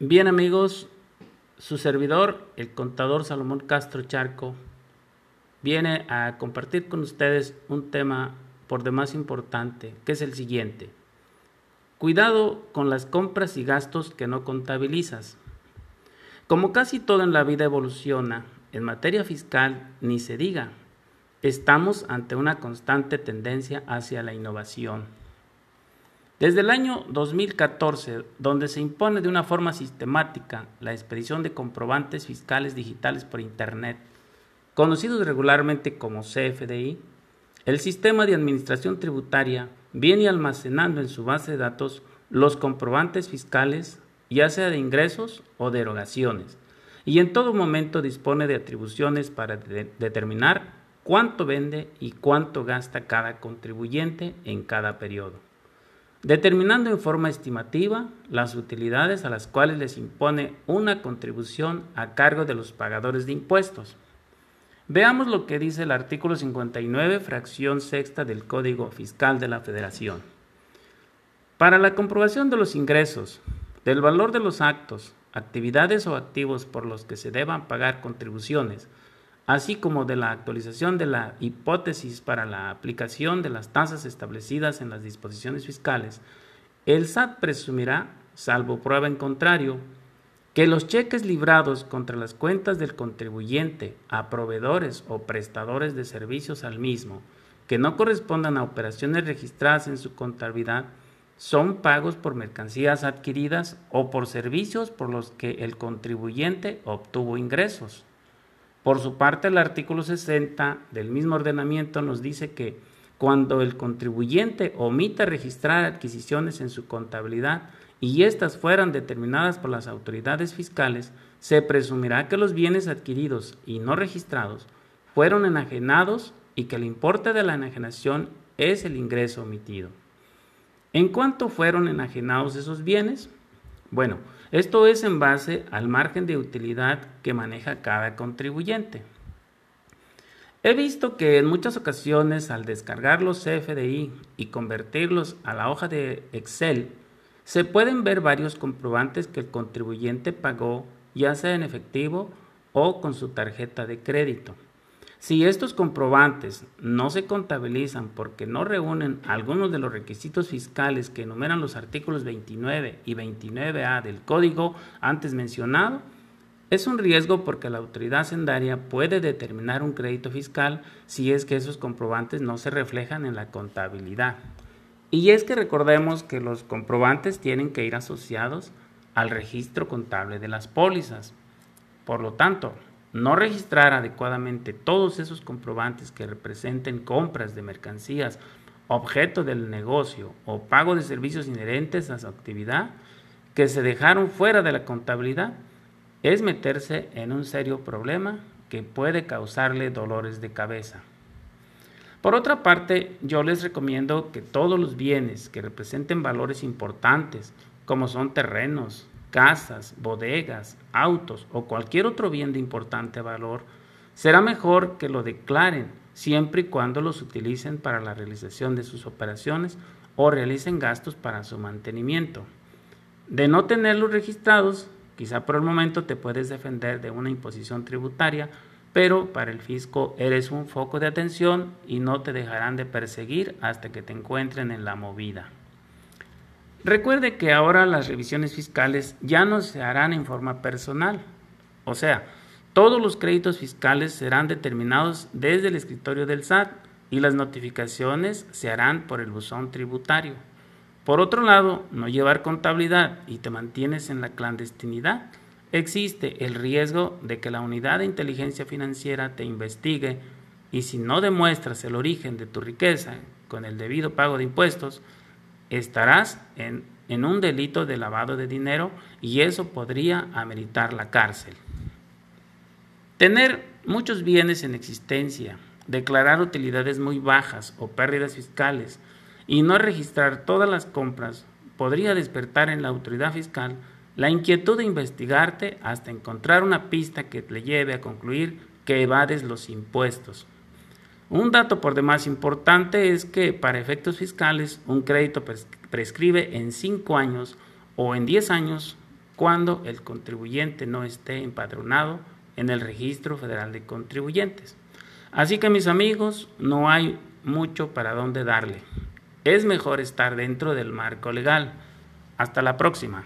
Bien amigos, su servidor, el contador Salomón Castro Charco, viene a compartir con ustedes un tema por demás importante, que es el siguiente. Cuidado con las compras y gastos que no contabilizas. Como casi todo en la vida evoluciona, en materia fiscal ni se diga, estamos ante una constante tendencia hacia la innovación. Desde el año 2014, donde se impone de una forma sistemática la expedición de comprobantes fiscales digitales por Internet, conocidos regularmente como CFDI, el sistema de administración tributaria viene almacenando en su base de datos los comprobantes fiscales, ya sea de ingresos o de erogaciones, y en todo momento dispone de atribuciones para determinar cuánto vende y cuánto gasta cada contribuyente en cada periodo determinando en forma estimativa las utilidades a las cuales les impone una contribución a cargo de los pagadores de impuestos. Veamos lo que dice el artículo 59, fracción sexta del Código Fiscal de la Federación. Para la comprobación de los ingresos, del valor de los actos, actividades o activos por los que se deban pagar contribuciones, así como de la actualización de la hipótesis para la aplicación de las tasas establecidas en las disposiciones fiscales, el SAT presumirá, salvo prueba en contrario, que los cheques librados contra las cuentas del contribuyente a proveedores o prestadores de servicios al mismo, que no correspondan a operaciones registradas en su contabilidad, son pagos por mercancías adquiridas o por servicios por los que el contribuyente obtuvo ingresos. Por su parte, el artículo 60 del mismo ordenamiento nos dice que cuando el contribuyente omita registrar adquisiciones en su contabilidad y éstas fueran determinadas por las autoridades fiscales, se presumirá que los bienes adquiridos y no registrados fueron enajenados y que el importe de la enajenación es el ingreso omitido. ¿En cuánto fueron enajenados esos bienes? Bueno, esto es en base al margen de utilidad que maneja cada contribuyente. He visto que en muchas ocasiones al descargar los CFDI y convertirlos a la hoja de Excel, se pueden ver varios comprobantes que el contribuyente pagó ya sea en efectivo o con su tarjeta de crédito. Si estos comprobantes no se contabilizan porque no reúnen algunos de los requisitos fiscales que enumeran los artículos 29 y 29A del código antes mencionado, es un riesgo porque la autoridad sendaria puede determinar un crédito fiscal si es que esos comprobantes no se reflejan en la contabilidad. Y es que recordemos que los comprobantes tienen que ir asociados al registro contable de las pólizas. Por lo tanto, no registrar adecuadamente todos esos comprobantes que representen compras de mercancías, objeto del negocio o pago de servicios inherentes a su actividad que se dejaron fuera de la contabilidad, es meterse en un serio problema que puede causarle dolores de cabeza. Por otra parte, yo les recomiendo que todos los bienes que representen valores importantes, como son terrenos, casas, bodegas, autos o cualquier otro bien de importante valor, será mejor que lo declaren siempre y cuando los utilicen para la realización de sus operaciones o realicen gastos para su mantenimiento. De no tenerlos registrados, quizá por el momento te puedes defender de una imposición tributaria, pero para el fisco eres un foco de atención y no te dejarán de perseguir hasta que te encuentren en la movida. Recuerde que ahora las revisiones fiscales ya no se harán en forma personal, o sea, todos los créditos fiscales serán determinados desde el escritorio del SAT y las notificaciones se harán por el buzón tributario. Por otro lado, no llevar contabilidad y te mantienes en la clandestinidad, existe el riesgo de que la unidad de inteligencia financiera te investigue y si no demuestras el origen de tu riqueza con el debido pago de impuestos, estarás en, en un delito de lavado de dinero y eso podría ameritar la cárcel. Tener muchos bienes en existencia, declarar utilidades muy bajas o pérdidas fiscales y no registrar todas las compras podría despertar en la autoridad fiscal la inquietud de investigarte hasta encontrar una pista que te lleve a concluir que evades los impuestos. Un dato por demás importante es que para efectos fiscales un crédito prescribe en 5 años o en 10 años cuando el contribuyente no esté empadronado en el Registro Federal de Contribuyentes. Así que mis amigos, no hay mucho para dónde darle. Es mejor estar dentro del marco legal. Hasta la próxima.